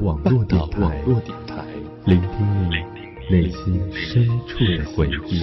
网络电台，聆听你内心深处的回忆。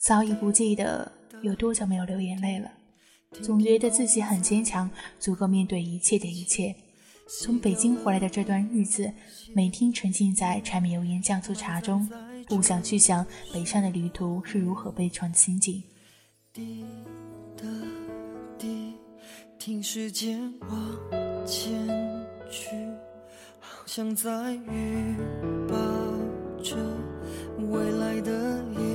早已不记得有多久没有流眼泪了，总觉得自己很坚强，足够面对一切的一切。从北京回来的这段日子，每天沉浸在柴米油盐酱醋茶中，不想去想北上的旅途是如何悲怆的心境。滴答滴，听时间往前去，好像在预报着未来的延续。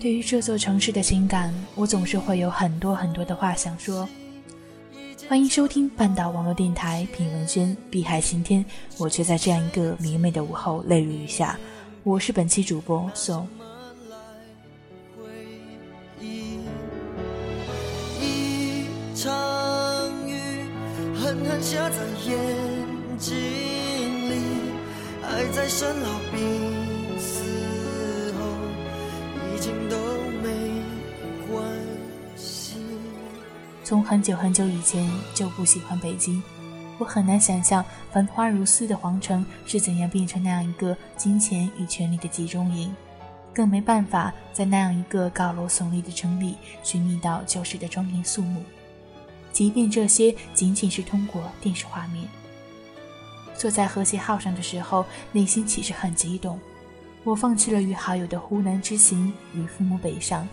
对于这座城市的情感，我总是会有很多很多的话想说。欢迎收听半岛网络电台品文轩碧海晴天，我却在这样一个明媚的午后泪如雨下。我是本期主播宋。一场雨狠狠下在眼睛里，爱在生老病。从很久很久以前就不喜欢北京，我很难想象繁花如丝的皇城是怎样变成那样一个金钱与权力的集中营，更没办法在那样一个高楼耸立的城里寻觅到旧时的庄严肃穆。即便这些仅仅是通过电视画面。坐在和谐号上的时候，内心其实很激动。我放弃了与好友的湖南之行与父母北上，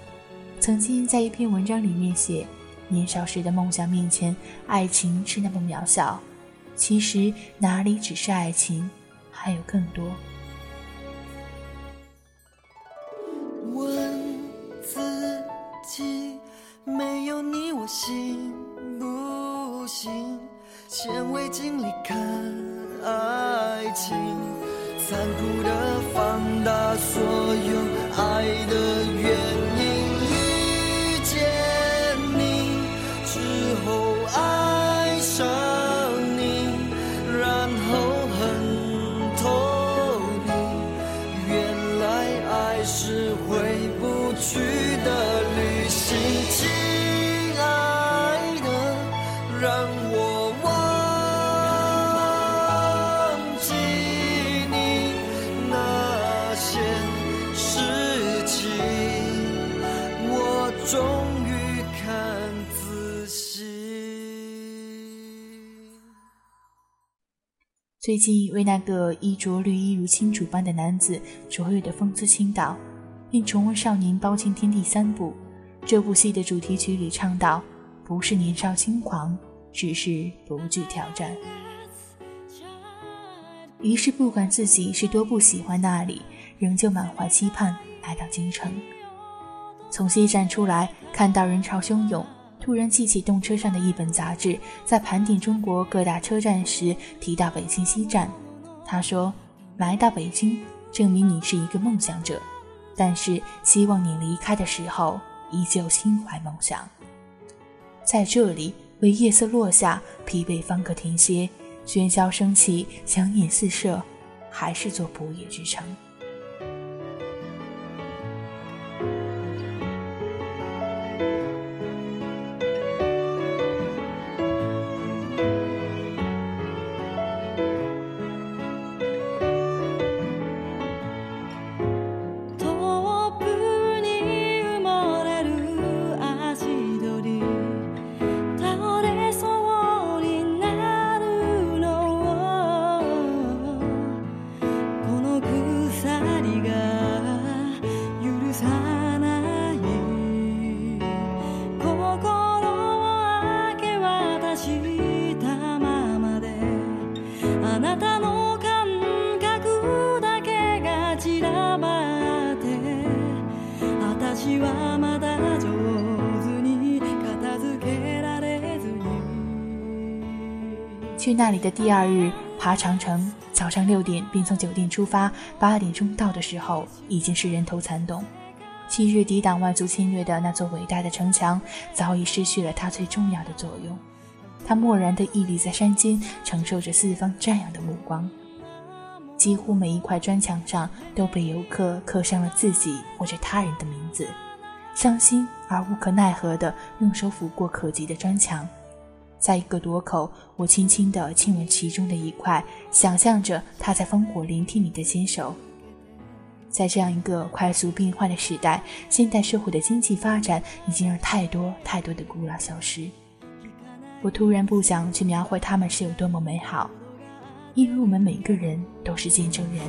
曾经在一篇文章里面写。年少时的梦想面前，爱情是那么渺小。其实哪里只是爱情，还有更多。问自己，没有你我行不行？先为经历看爱情，残酷的放大最近为那个衣着绿衣如青竹般的男子卓越的风姿倾倒，并重温《少年包青天》第三部。这部戏的主题曲里唱道：“不是年少轻狂，只是不惧挑战。”于是，不管自己是多不喜欢那里，仍旧满怀期盼来到京城。从西站出来，看到人潮汹涌。突然记起动车上的一本杂志，在盘点中国各大车站时提到北京西站。他说：“来到北京，证明你是一个梦想者，但是希望你离开的时候依旧心怀梦想。在这里，为夜色落下，疲惫方可停歇；喧嚣升起，强眼四射，还是座不夜之城。”去那里的第二日，爬长城，早上六点便从酒店出发，八点钟到的时候，已经是人头攒动。昔日抵挡外族侵略的那座伟大的城墙，早已失去了它最重要的作用。他漠然地屹立在山间，承受着四方瞻仰的目光。几乎每一块砖墙上都被游客刻上了自己或者他人的名字。伤心而无可奈何地用手抚过可及的砖墙，在一个垛口，我轻轻地亲吻其中的一块，想象着他在烽火聆听你的坚守。在这样一个快速变换的时代，现代社会的经济发展已经让太多太多的古老消失。我突然不想去描绘他们是有多么美好，因为我们每个人都是见证人。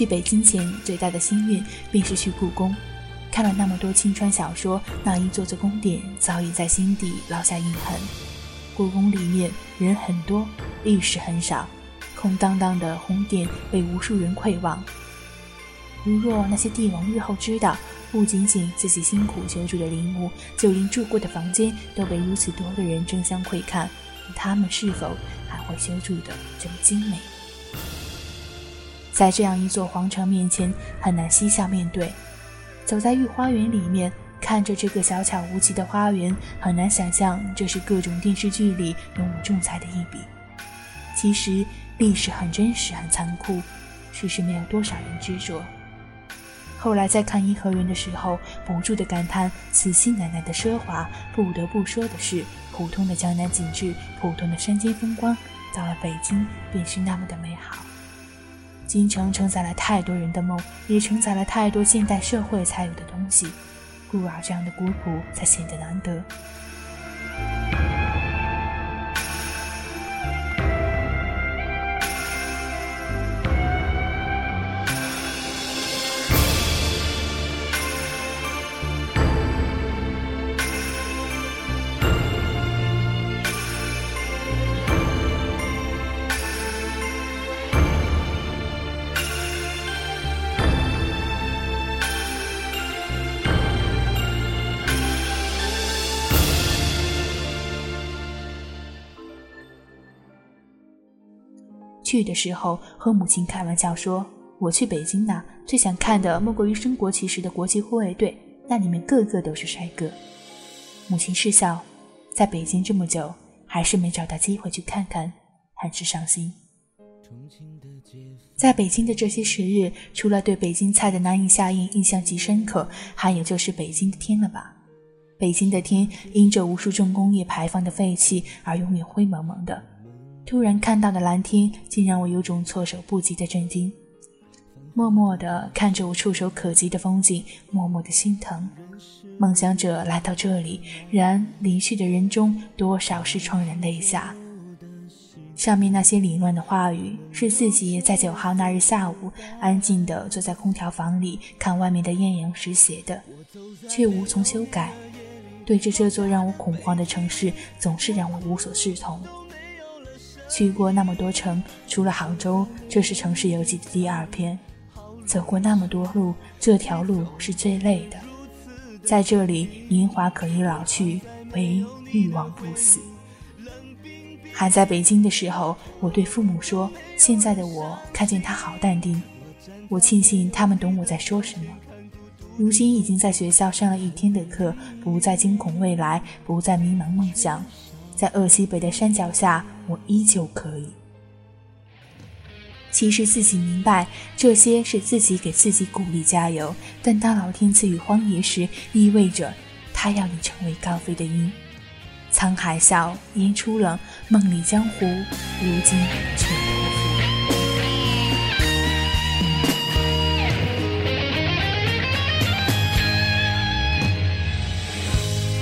去北京前最大的心愿便是去故宫，看了那么多青川小说，那一座座宫殿早已在心底烙下印痕。故宫里面人很多，历史很少，空荡荡的宫殿被无数人窥望。如若那些帝王日后知道，不仅仅自己辛苦修筑的陵墓，就连住过的房间都被如此多的人争相窥看，他们是否还会修筑的这么精美？在这样一座皇城面前，很难嬉笑面对。走在御花园里面，看着这个小巧无奇的花园，很难想象这是各种电视剧里用武仲裁的一笔。其实历史很真实，很残酷，只是没有多少人执着。后来在看颐和园的时候，不住的感叹慈禧奶奶的奢华。不得不说的是，普通的江南景致，普通的山间风光，到了北京便是那么的美好。京城承载了太多人的梦，也承载了太多现代社会才有的东西，故而这样的古朴才显得难得。去的时候和母亲开玩笑说：“我去北京呢，最想看的莫过于升国旗时的国旗护卫队，那里面个个都是帅哥。”母亲失笑：“在北京这么久，还是没找到机会去看看，很是伤心。”在北京的这些时日，除了对北京菜的难以下咽印象极深刻，还有就是北京的天了吧？北京的天因着无数重工业排放的废气而永远灰蒙蒙的。突然看到的蓝天，竟让我有种措手不及的震惊。默默地看着我触手可及的风景，默默的心疼。梦想者来到这里，然离去的人中，多少是怆然泪下。上面那些凌乱的话语，是自己在九号那日下午安静地坐在空调房里看外面的艳阳时写的，却无从修改。对着这座让我恐慌的城市，总是让我无所适从。去过那么多城，除了杭州，这是城市游记的第二篇。走过那么多路，这条路是最累的。在这里，年华可以老去，唯欲望不死。还在北京的时候，我对父母说：“现在的我看见他好淡定，我庆幸他们懂我在说什么。”如今已经在学校上了一天的课，不再惊恐未来，不再迷茫梦想，在鄂西北的山脚下，我依旧可以。其实自己明白，这些是自己给自己鼓励加油，但当老天赐予荒野时，意味着他要你成为高飞的鹰。沧海笑，烟初冷，梦里江湖，如今全托付。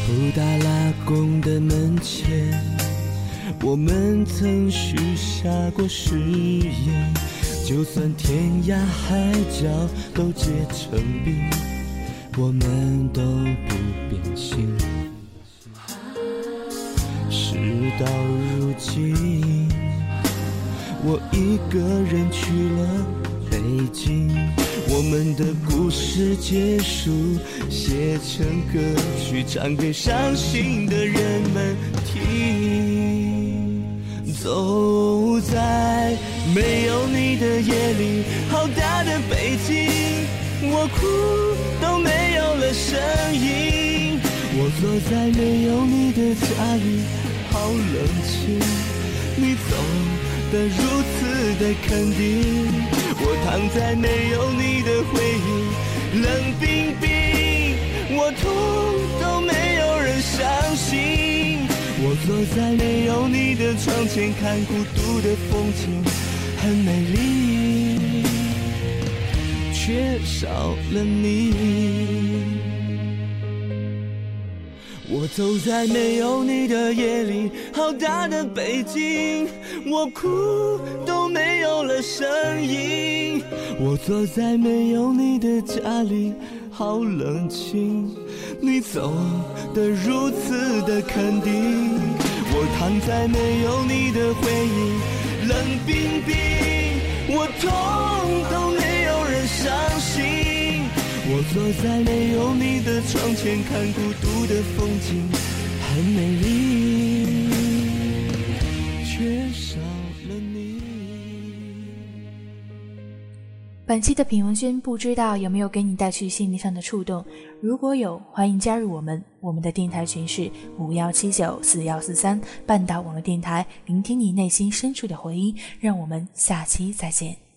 布达拉宫的门前，我们曾许下过誓言，就算天涯海角都结成冰，我们都不变心。事到如今，我一个人去了北京，我们的故事结束，写成歌曲唱给伤心的人们听。走在没有你的夜里，好大的北京，我哭都没有了声音。我坐在没有你的家里。好冷清，你走的如此的肯定，我躺在没有你的回忆，冷冰冰，我痛都没有人相信。我坐在没有你的窗前，看孤独的风景，很美丽，缺少了你。我走在没有你的夜里，好大的北京，我哭都没有了声音。我坐在没有你的家里，好冷清，你走的如此的肯定。我躺在没有你的回忆，冷冰冰，我痛都没有人相信。我坐在没有你的窗前，看孤独的风景，很美丽，缺少本期的品文轩不知道有没有给你带去心灵上的触动？如果有，欢迎加入我们。我们的电台群是五幺七九四幺四三，半岛网络电台，聆听你内心深处的回音。让我们下期再见。